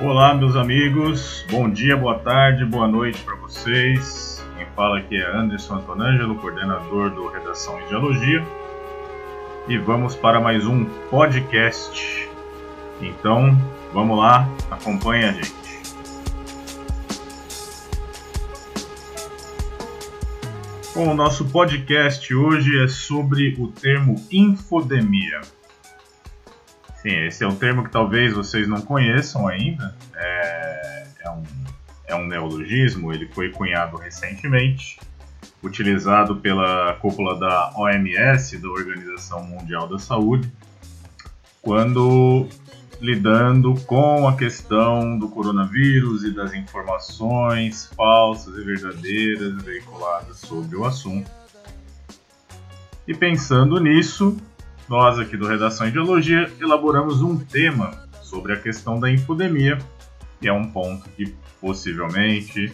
Olá, meus amigos. Bom dia, boa tarde, boa noite para vocês. Quem fala aqui é Anderson Antonângelo, coordenador do Redação em Geologia. E vamos para mais um podcast. Então, vamos lá, acompanha a gente. Bom, o nosso podcast hoje é sobre o termo infodemia. Sim, esse é um termo que talvez vocês não conheçam ainda. É, é, um, é um neologismo, ele foi cunhado recentemente, utilizado pela cúpula da OMS, da Organização Mundial da Saúde, quando lidando com a questão do coronavírus e das informações falsas e verdadeiras veiculadas sobre o assunto. E pensando nisso, nós aqui do Redação Ideologia elaboramos um tema sobre a questão da infodemia, que é um ponto que possivelmente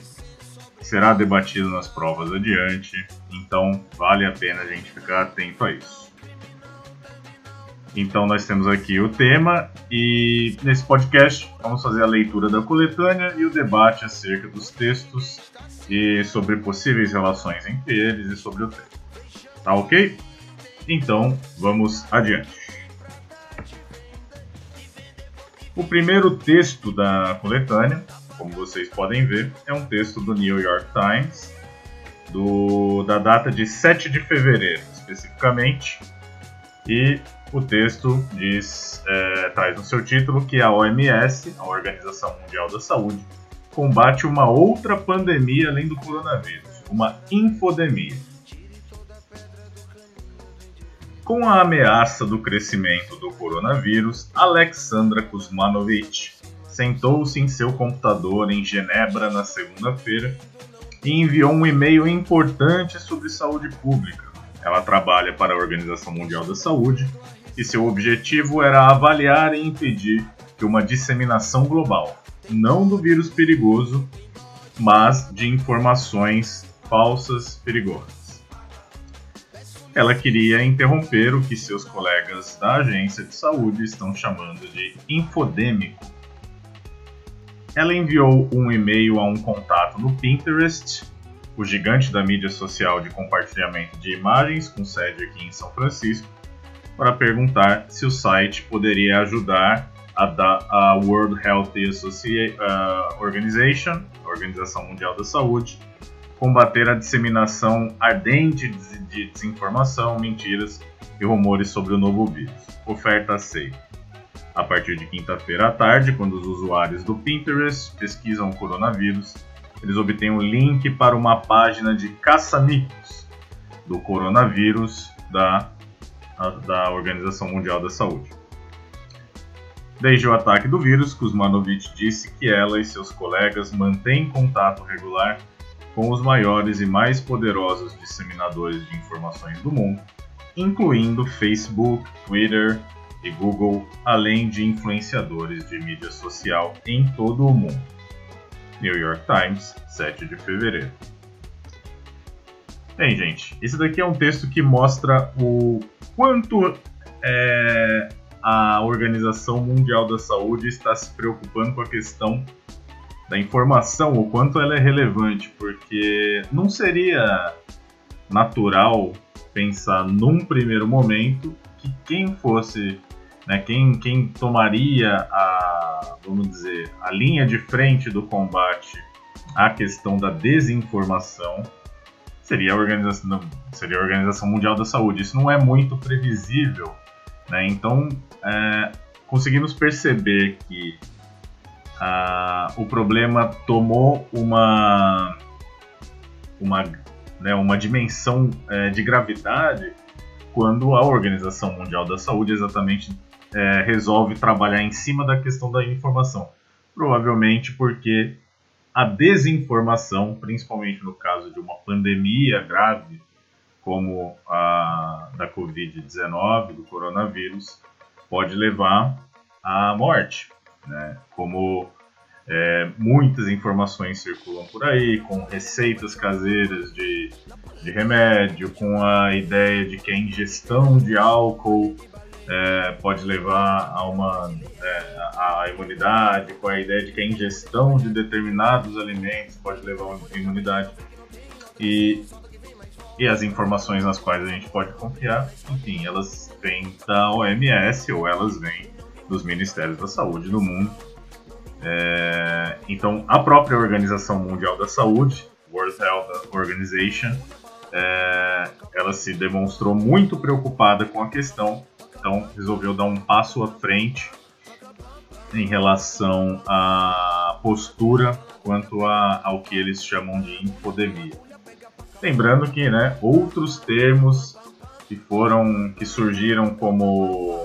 será debatido nas provas adiante, então vale a pena a gente ficar atento a isso. Então nós temos aqui o tema e nesse podcast vamos fazer a leitura da coletânea e o debate acerca dos textos e sobre possíveis relações entre eles e sobre o tema. Tá ok? Então, vamos adiante. O primeiro texto da coletânea, como vocês podem ver, é um texto do New York Times, do, da data de 7 de fevereiro, especificamente, e o texto diz, é, traz no seu título que a OMS, a Organização Mundial da Saúde, combate uma outra pandemia além do coronavírus, uma infodemia. Com a ameaça do crescimento do coronavírus, Alexandra Kuzmanovic sentou-se em seu computador em Genebra na segunda-feira e enviou um e-mail importante sobre saúde pública. Ela trabalha para a Organização Mundial da Saúde e seu objetivo era avaliar e impedir que uma disseminação global, não do vírus perigoso, mas de informações falsas perigosas ela queria interromper o que seus colegas da agência de saúde estão chamando de infodêmico. Ela enviou um e-mail a um contato no Pinterest, o gigante da mídia social de compartilhamento de imagens com sede aqui em São Francisco, para perguntar se o site poderia ajudar a, a World Health Association, uh, Organization, a Organização Mundial da Saúde, combater a disseminação ardente de desinformação, mentiras e rumores sobre o novo vírus. Oferta aceita. A partir de quinta-feira à tarde, quando os usuários do Pinterest pesquisam o coronavírus, eles obtêm um link para uma página de caça-mitos do coronavírus da, da Organização Mundial da Saúde. Desde o ataque do vírus, Kuzmanovic disse que ela e seus colegas mantêm contato regular com os maiores e mais poderosos disseminadores de informações do mundo, incluindo Facebook, Twitter e Google, além de influenciadores de mídia social em todo o mundo. New York Times, 7 de fevereiro. Bem, gente, esse daqui é um texto que mostra o quanto é, a Organização Mundial da Saúde está se preocupando com a questão da informação, o quanto ela é relevante, porque não seria natural pensar num primeiro momento que quem fosse, né, quem, quem tomaria a, vamos dizer, a linha de frente do combate à questão da desinformação seria a organização, seria a Organização Mundial da Saúde. Isso não é muito previsível, né? Então, é, conseguimos perceber que ah, o problema tomou uma, uma, né, uma dimensão é, de gravidade quando a Organização Mundial da Saúde exatamente é, resolve trabalhar em cima da questão da informação. Provavelmente porque a desinformação, principalmente no caso de uma pandemia grave como a da Covid-19, do coronavírus, pode levar à morte né? Como é, muitas informações circulam por aí, com receitas caseiras de, de remédio, com a ideia de que a ingestão de álcool é, pode levar a uma é, a imunidade, com a ideia de que a ingestão de determinados alimentos pode levar uma imunidade. E, e as informações nas quais a gente pode confiar, enfim, elas vêm da OMS ou elas vêm dos Ministérios da Saúde do mundo. É, então, a própria Organização Mundial da Saúde, World Health Organization, é, ela se demonstrou muito preocupada com a questão então resolveu dar um passo à frente em relação à postura quanto a, ao que eles chamam de infodemia. Lembrando que né, outros termos que foram que surgiram como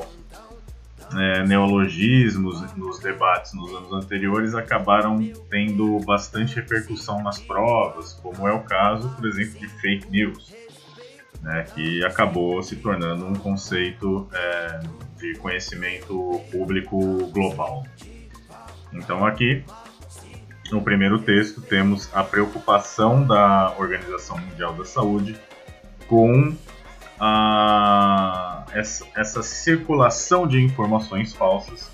é, neologismos nos debates nos anos anteriores acabaram tendo bastante repercussão nas provas, como é o caso, por exemplo, de fake news né, que acabou se tornando um conceito é, de conhecimento público global. Então, aqui, no primeiro texto, temos a preocupação da Organização Mundial da Saúde com a, essa, essa circulação de informações falsas,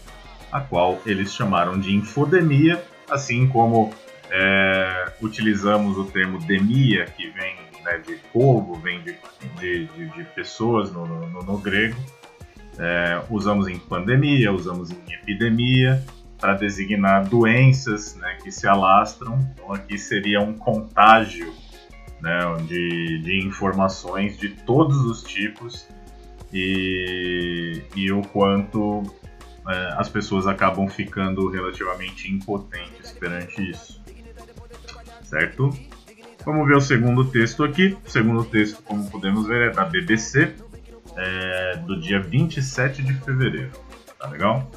a qual eles chamaram de infodemia, assim como é, utilizamos o termo demia, que vem né, de povo, vem de, de, de, de pessoas no, no, no grego. É, usamos em pandemia, usamos em epidemia para designar doenças né, que se alastram. Então aqui seria um contágio né, de, de informações de todos os tipos e, e o quanto é, as pessoas acabam ficando relativamente impotentes perante isso. Certo? Vamos ver o segundo texto aqui. O segundo texto, como podemos ver, é da BBC, é, do dia 27 de fevereiro. Tá legal?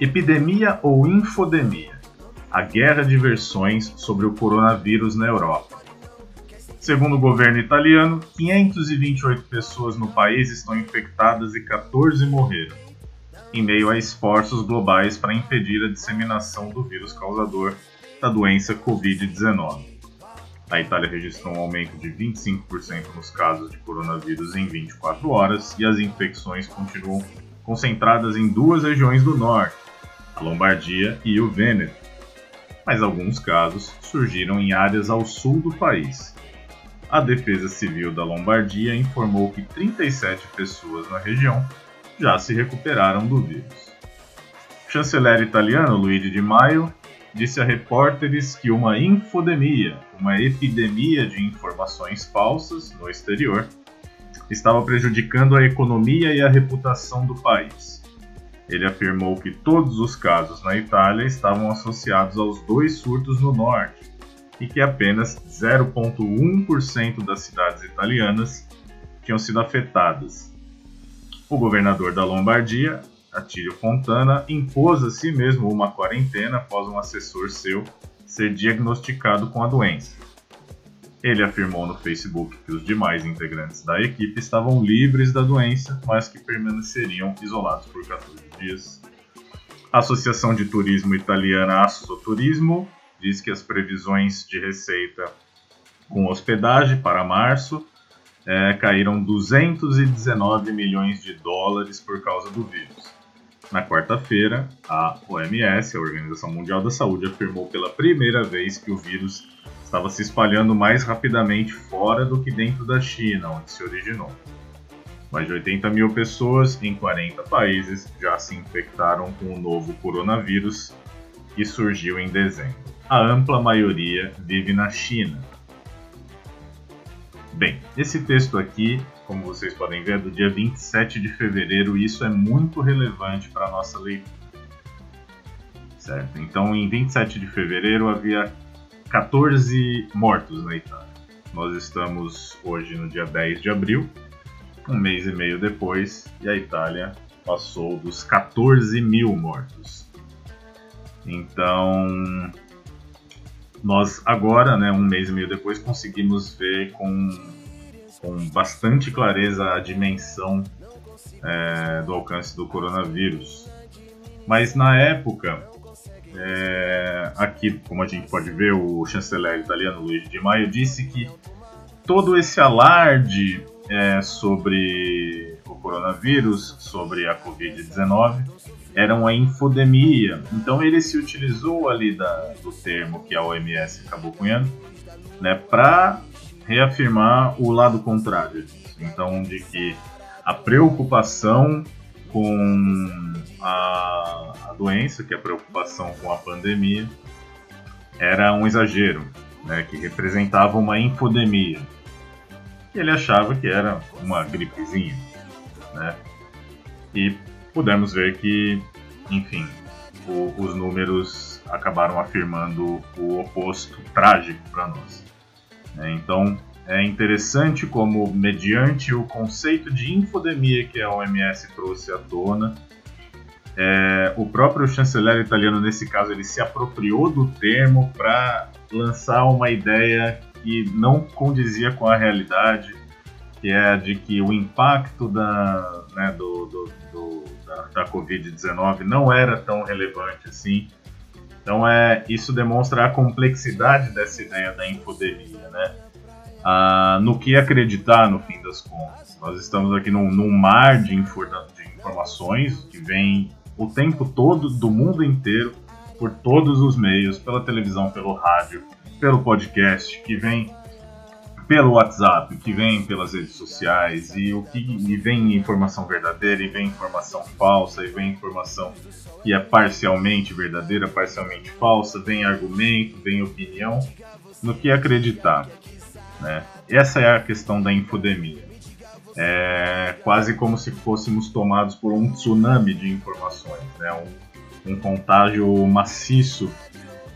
Epidemia ou infodemia? A guerra de versões sobre o coronavírus na Europa. Segundo o governo italiano, 528 pessoas no país estão infectadas e 14 morreram, em meio a esforços globais para impedir a disseminação do vírus causador da doença Covid-19. A Itália registrou um aumento de 25% nos casos de coronavírus em 24 horas e as infecções continuam concentradas em duas regiões do norte, a Lombardia e o Vêneto. Mas alguns casos surgiram em áreas ao sul do país. A Defesa Civil da Lombardia informou que 37 pessoas na região já se recuperaram do vírus. O chanceler italiano Luigi Di Maio disse a repórteres que uma infodemia, uma epidemia de informações falsas no exterior, estava prejudicando a economia e a reputação do país. Ele afirmou que todos os casos na Itália estavam associados aos dois surtos no norte e que apenas 0,1% das cidades italianas tinham sido afetadas. O governador da Lombardia Atílio Fontana impôs a si mesmo uma quarentena após um assessor seu ser diagnosticado com a doença. Ele afirmou no Facebook que os demais integrantes da equipe estavam livres da doença, mas que permaneceriam isolados por 14 dias. A Associação de Turismo Italiana Assoturismo diz que as previsões de receita com hospedagem para março é, caíram 219 milhões de dólares por causa do vírus. Na quarta-feira, a OMS, a Organização Mundial da Saúde, afirmou pela primeira vez que o vírus estava se espalhando mais rapidamente fora do que dentro da China, onde se originou. Mais de 80 mil pessoas em 40 países já se infectaram com o novo coronavírus que surgiu em dezembro. A ampla maioria vive na China. Bem, esse texto aqui como vocês podem ver, é do dia 27 de fevereiro, e isso é muito relevante para a nossa leitura. Certo? Então, em 27 de fevereiro havia 14 mortos na Itália. Nós estamos hoje no dia 10 de abril, um mês e meio depois, e a Itália passou dos 14 mil mortos. Então, nós agora, né, um mês e meio depois, conseguimos ver com com bastante clareza a dimensão é, do alcance do coronavírus. Mas na época, é, aqui, como a gente pode ver, o chanceler italiano Luigi Di Maio disse que todo esse alarde é, sobre o coronavírus, sobre a Covid-19, era uma infodemia. Então ele se utilizou ali da, do termo que a OMS acabou cunhando, né, para reafirmar o lado contrário. Então, de que a preocupação com a, a doença, que é a preocupação com a pandemia, era um exagero, né, que representava uma infodemia. Ele achava que era uma gripezinha, né? E pudemos ver que, enfim, o, os números acabaram afirmando o oposto trágico para nós. Né? Então, é interessante como, mediante o conceito de infodemia que a OMS trouxe à tona, é, o próprio chanceler italiano, nesse caso, ele se apropriou do termo para lançar uma ideia que não condizia com a realidade, que é de que o impacto da, né, do, do, do, da, da Covid-19 não era tão relevante assim. Então, é, isso demonstra a complexidade dessa ideia da infodemia, né? Ah, no que acreditar, no fim das contas. Nós estamos aqui num, num mar de, de informações que vem o tempo todo do mundo inteiro, por todos os meios, pela televisão, pelo rádio, pelo podcast, que vem pelo WhatsApp, que vem pelas redes sociais, e o que e vem informação verdadeira, e vem informação falsa, e vem informação que é parcialmente verdadeira, parcialmente falsa, vem argumento, vem opinião, no que acreditar. Né? Essa é a questão da infodemia. É quase como se fôssemos tomados por um tsunami de informações, né? um, um contágio maciço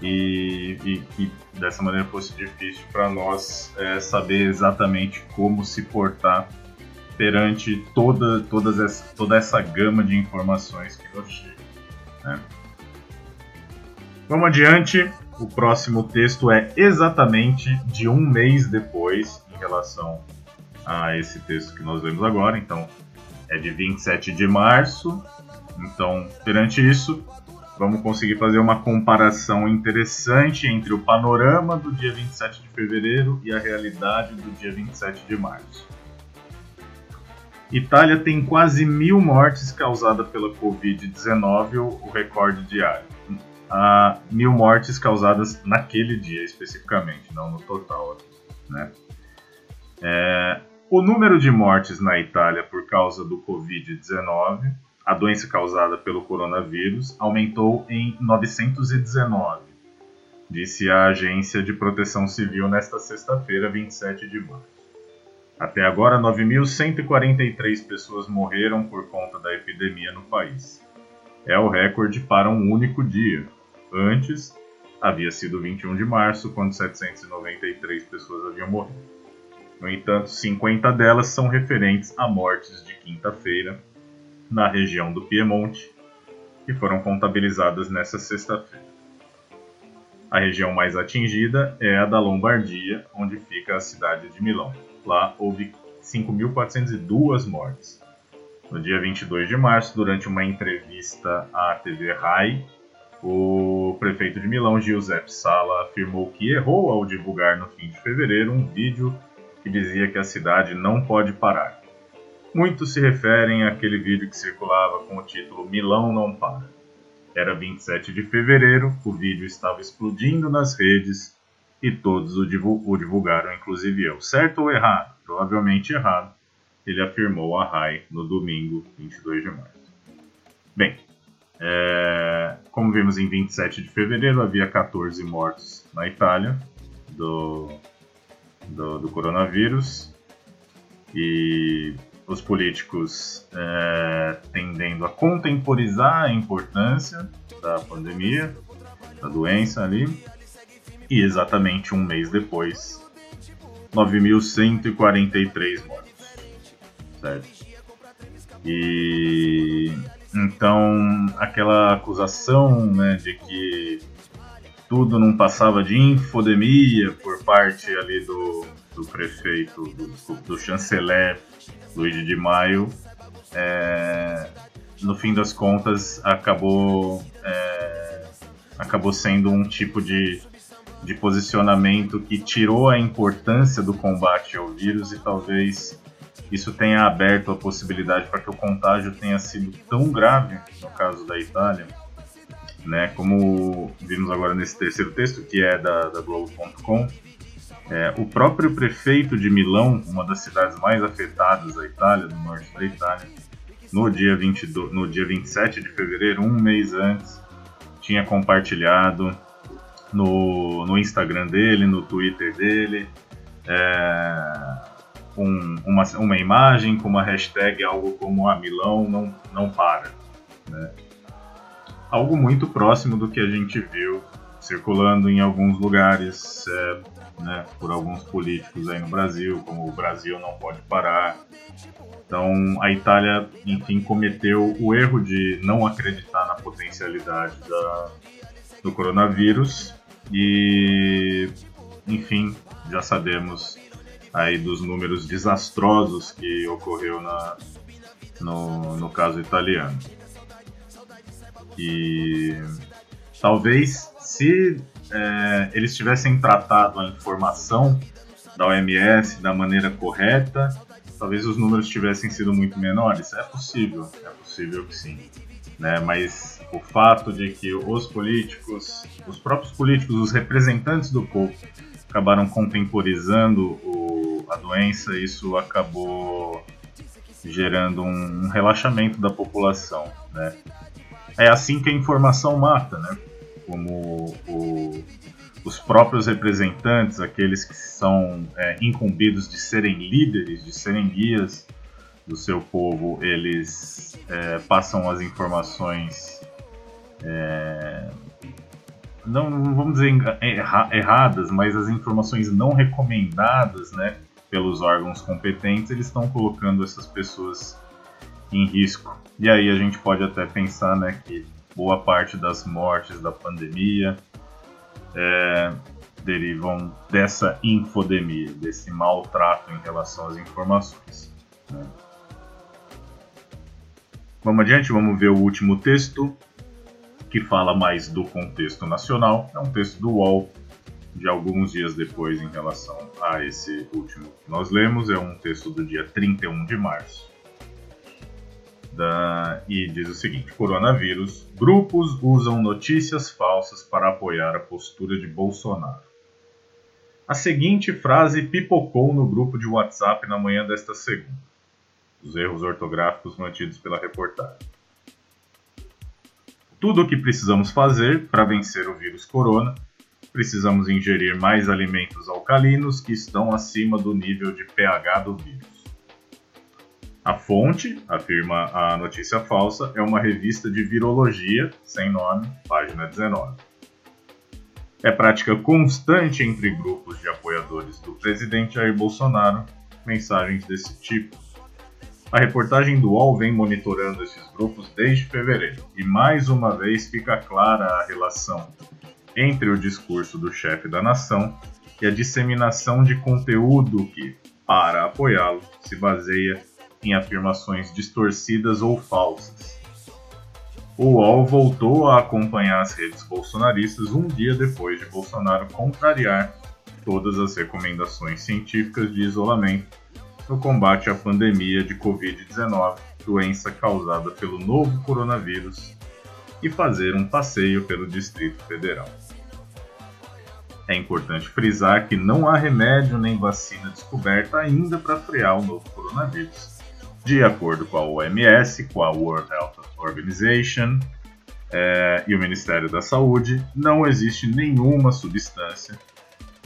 e, e que dessa maneira fosse difícil para nós é, saber exatamente como se portar perante toda, todas essa, toda essa gama de informações que nos chegam. Né? Vamos adiante. O próximo texto é exatamente de um mês depois em relação a esse texto que nós vemos agora. Então, é de 27 de março. Então, perante isso, vamos conseguir fazer uma comparação interessante entre o panorama do dia 27 de fevereiro e a realidade do dia 27 de março. Itália tem quase mil mortes causadas pela Covid-19, o recorde diário. Ah, mil mortes causadas naquele dia especificamente, não no total. Né? É, o número de mortes na Itália por causa do Covid-19 a doença causada pelo coronavírus aumentou em 919, disse a Agência de Proteção Civil nesta sexta-feira, 27 de março. Até agora, 9.143 pessoas morreram por conta da epidemia no país. É o recorde para um único dia. Antes, havia sido 21 de março, quando 793 pessoas haviam morrido. No entanto, 50 delas são referentes a mortes de quinta-feira, na região do Piemonte, que foram contabilizadas nesta sexta-feira. A região mais atingida é a da Lombardia, onde fica a cidade de Milão. Lá houve 5.402 mortes. No dia 22 de março, durante uma entrevista à TV RAI, o prefeito de Milão, Giuseppe Sala, afirmou que errou ao divulgar no fim de fevereiro um vídeo que dizia que a cidade não pode parar. Muitos se referem àquele vídeo que circulava com o título Milão não para. Era 27 de fevereiro, o vídeo estava explodindo nas redes e todos o, divulgaram, inclusive eu. Certo ou errado? Provavelmente errado, ele afirmou a RAI no domingo 22 de março. Bem, é, como vimos em 27 de fevereiro, havia 14 mortos na Itália do, do, do coronavírus e os políticos é, tendendo a contemporizar a importância da pandemia, da doença ali, e exatamente um mês depois, 9.143 mortos, certo? E então aquela acusação né, de que tudo não passava de infodemia por parte ali do, do prefeito, do, do chanceler Luigi de Maio, é, no fim das contas acabou é, acabou sendo um tipo de, de posicionamento que tirou a importância do combate ao vírus e talvez isso tenha aberto a possibilidade para que o contágio tenha sido tão grave no caso da Itália, né? Como vimos agora nesse terceiro texto, que é da, da Globo.com, é, o próprio prefeito de Milão, uma das cidades mais afetadas da Itália, do norte da Itália, no dia, 22, no dia 27 de fevereiro, um mês antes, tinha compartilhado no, no Instagram dele, no Twitter dele, é, um, uma, uma imagem com uma hashtag, algo como a ah, Milão não, não para. Né? Algo muito próximo do que a gente viu circulando em alguns lugares é, né, por alguns políticos aí no Brasil, como o Brasil não pode parar. Então a Itália, enfim, cometeu o erro de não acreditar na potencialidade da, do coronavírus e, enfim, já sabemos aí dos números desastrosos que ocorreu na, no, no caso italiano. E talvez se é, eles tivessem tratado a informação da OMS da maneira correta, talvez os números tivessem sido muito menores. É possível, é possível que sim. Né? Mas o fato de que os políticos, os próprios políticos, os representantes do povo, acabaram contemporizando o, a doença, isso acabou gerando um, um relaxamento da população. Né? É assim que a informação mata, né? como o, os próprios representantes, aqueles que são é, incumbidos de serem líderes, de serem guias do seu povo, eles é, passam as informações é, não, vamos dizer erra, erradas, mas as informações não recomendadas, né, pelos órgãos competentes, eles estão colocando essas pessoas em risco. E aí a gente pode até pensar, né, que boa parte das mortes da pandemia é, derivam dessa infodemia, desse maltrato em relação às informações. Né? Vamos adiante, vamos ver o último texto, que fala mais do contexto nacional. É um texto do UOL, de alguns dias depois em relação a esse último que nós lemos. É um texto do dia 31 de março da, e diz o seguinte: coronavírus, grupos usam notícias falsas para apoiar a postura de Bolsonaro. A seguinte frase pipocou no grupo de WhatsApp na manhã desta segunda. Os erros ortográficos mantidos pela reportagem. Tudo o que precisamos fazer para vencer o vírus corona, precisamos ingerir mais alimentos alcalinos que estão acima do nível de pH do vírus. A fonte, afirma a notícia falsa, é uma revista de virologia, sem nome, página 19. É prática constante entre grupos de apoiadores do presidente Jair Bolsonaro mensagens desse tipo. A reportagem do UOL vem monitorando esses grupos desde fevereiro e mais uma vez fica clara a relação entre o discurso do chefe da nação e a disseminação de conteúdo que, para apoiá-lo, se baseia em afirmações distorcidas ou falsas. O UOL voltou a acompanhar as redes bolsonaristas um dia depois de Bolsonaro contrariar todas as recomendações científicas de isolamento no combate à pandemia de Covid-19, doença causada pelo novo coronavírus, e fazer um passeio pelo Distrito Federal. É importante frisar que não há remédio nem vacina descoberta ainda para frear o novo coronavírus de acordo com a OMS, com a World Health Organization é, e o Ministério da Saúde, não existe nenhuma substância,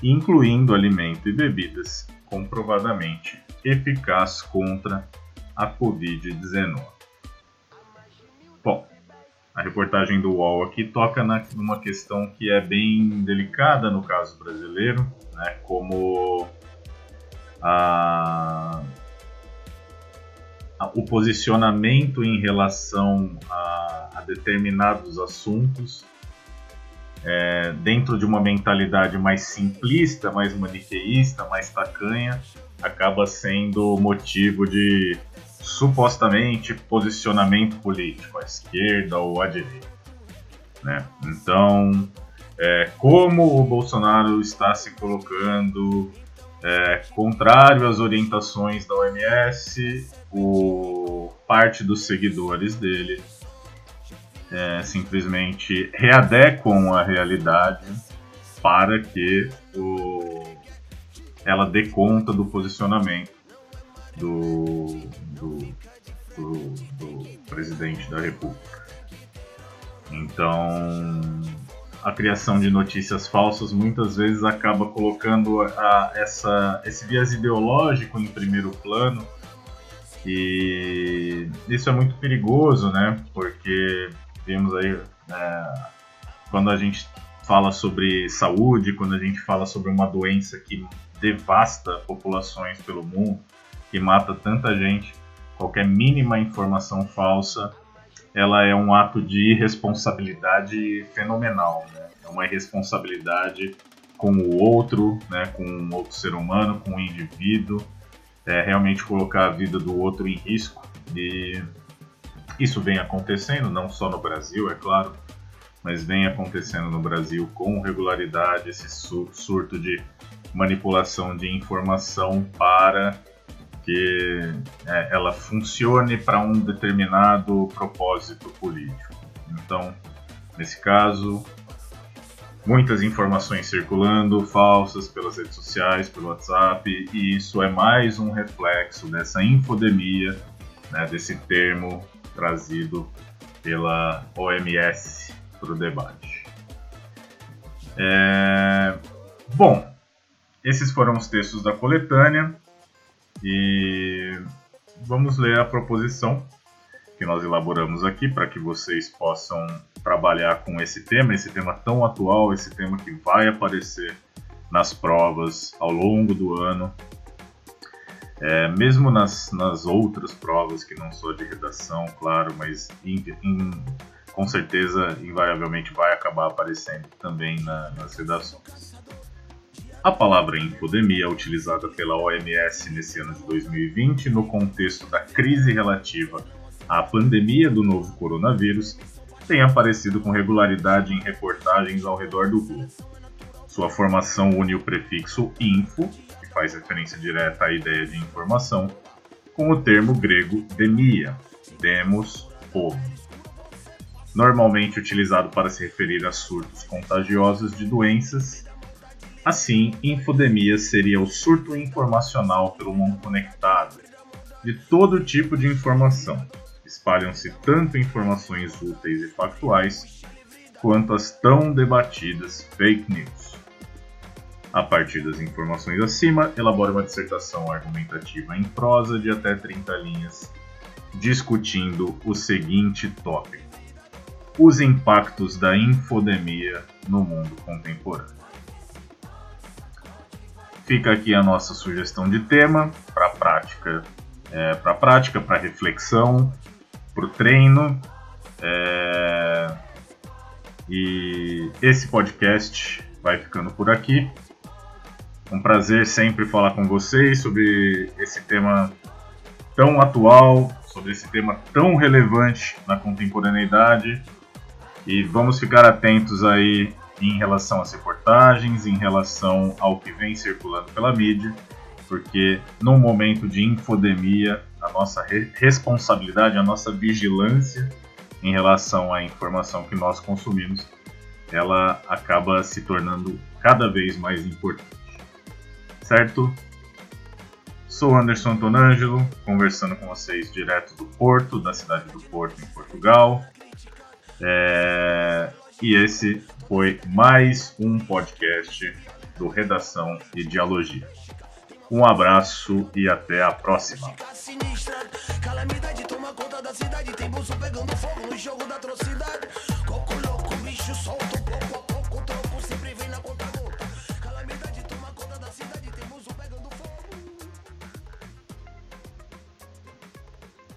incluindo alimento e bebidas, comprovadamente eficaz contra a Covid-19. Bom, a reportagem do UOL aqui toca na, numa questão que é bem delicada no caso brasileiro, né, como a o posicionamento em relação a, a determinados assuntos é, dentro de uma mentalidade mais simplista, mais maniqueísta, mais tacanha, acaba sendo motivo de supostamente posicionamento político, à esquerda ou à direita. Né? Então, é, como o Bolsonaro está se colocando é, contrário às orientações da OMS, o, parte dos seguidores dele é, simplesmente readequam a realidade para que o, ela dê conta do posicionamento do, do, do, do presidente da República. Então, a criação de notícias falsas muitas vezes acaba colocando a, essa, esse viés ideológico em primeiro plano e isso é muito perigoso, né? Porque vemos aí é, quando a gente fala sobre saúde, quando a gente fala sobre uma doença que devasta populações pelo mundo, que mata tanta gente, qualquer mínima informação falsa, ela é um ato de irresponsabilidade fenomenal, né? É uma irresponsabilidade com o outro, né? Com um outro ser humano, com o um indivíduo, é realmente colocar a vida do outro em risco e isso vem acontecendo não só no Brasil, é claro, mas vem acontecendo no Brasil com regularidade esse surto de manipulação de informação para que é, ela funcione para um determinado propósito político. Então, nesse caso, muitas informações circulando, falsas pelas redes sociais, pelo WhatsApp, e isso é mais um reflexo dessa infodemia, né, desse termo trazido pela OMS para o debate. É... Bom, esses foram os textos da coletânea e vamos ler a proposição que nós elaboramos aqui para que vocês possam trabalhar com esse tema, esse tema tão atual, esse tema que vai aparecer nas provas ao longo do ano, é, mesmo nas, nas outras provas que não só de redação, claro, mas in, in, com certeza, invariavelmente vai acabar aparecendo também na, nas redações. A palavra infodemia é utilizada pela OMS nesse ano de 2020 no contexto da crise relativa a pandemia do novo coronavírus tem aparecido com regularidade em reportagens ao redor do globo. Sua formação une o prefixo info, que faz referência direta à ideia de informação, com o termo grego demia, demos, povo. Normalmente utilizado para se referir a surtos contagiosos de doenças, assim, infodemia seria o surto informacional pelo mundo conectado, de todo tipo de informação, espalham-se tanto informações úteis e factuais quanto as tão debatidas fake news. A partir das informações acima, elabora uma dissertação argumentativa em prosa de até 30 linhas, discutindo o seguinte tópico: os impactos da infodemia no mundo contemporâneo. Fica aqui a nossa sugestão de tema para prática, é, para prática, para reflexão para o treino. É... E esse podcast vai ficando por aqui. Um prazer sempre falar com vocês sobre esse tema tão atual, sobre esse tema tão relevante na contemporaneidade. E vamos ficar atentos aí em relação às reportagens, em relação ao que vem circulando pela mídia, porque no momento de infodemia a nossa re responsabilidade, a nossa vigilância em relação à informação que nós consumimos, ela acaba se tornando cada vez mais importante. Certo? Sou Anderson Antonângelo, conversando com vocês direto do Porto, da cidade do Porto, em Portugal. É... E esse foi mais um podcast do Redação e Dialogia. Um abraço e até a próxima. Tá da cidade. Tem bolso pegando fogo no jogo da atrocidade. Coco louco, bicho solto.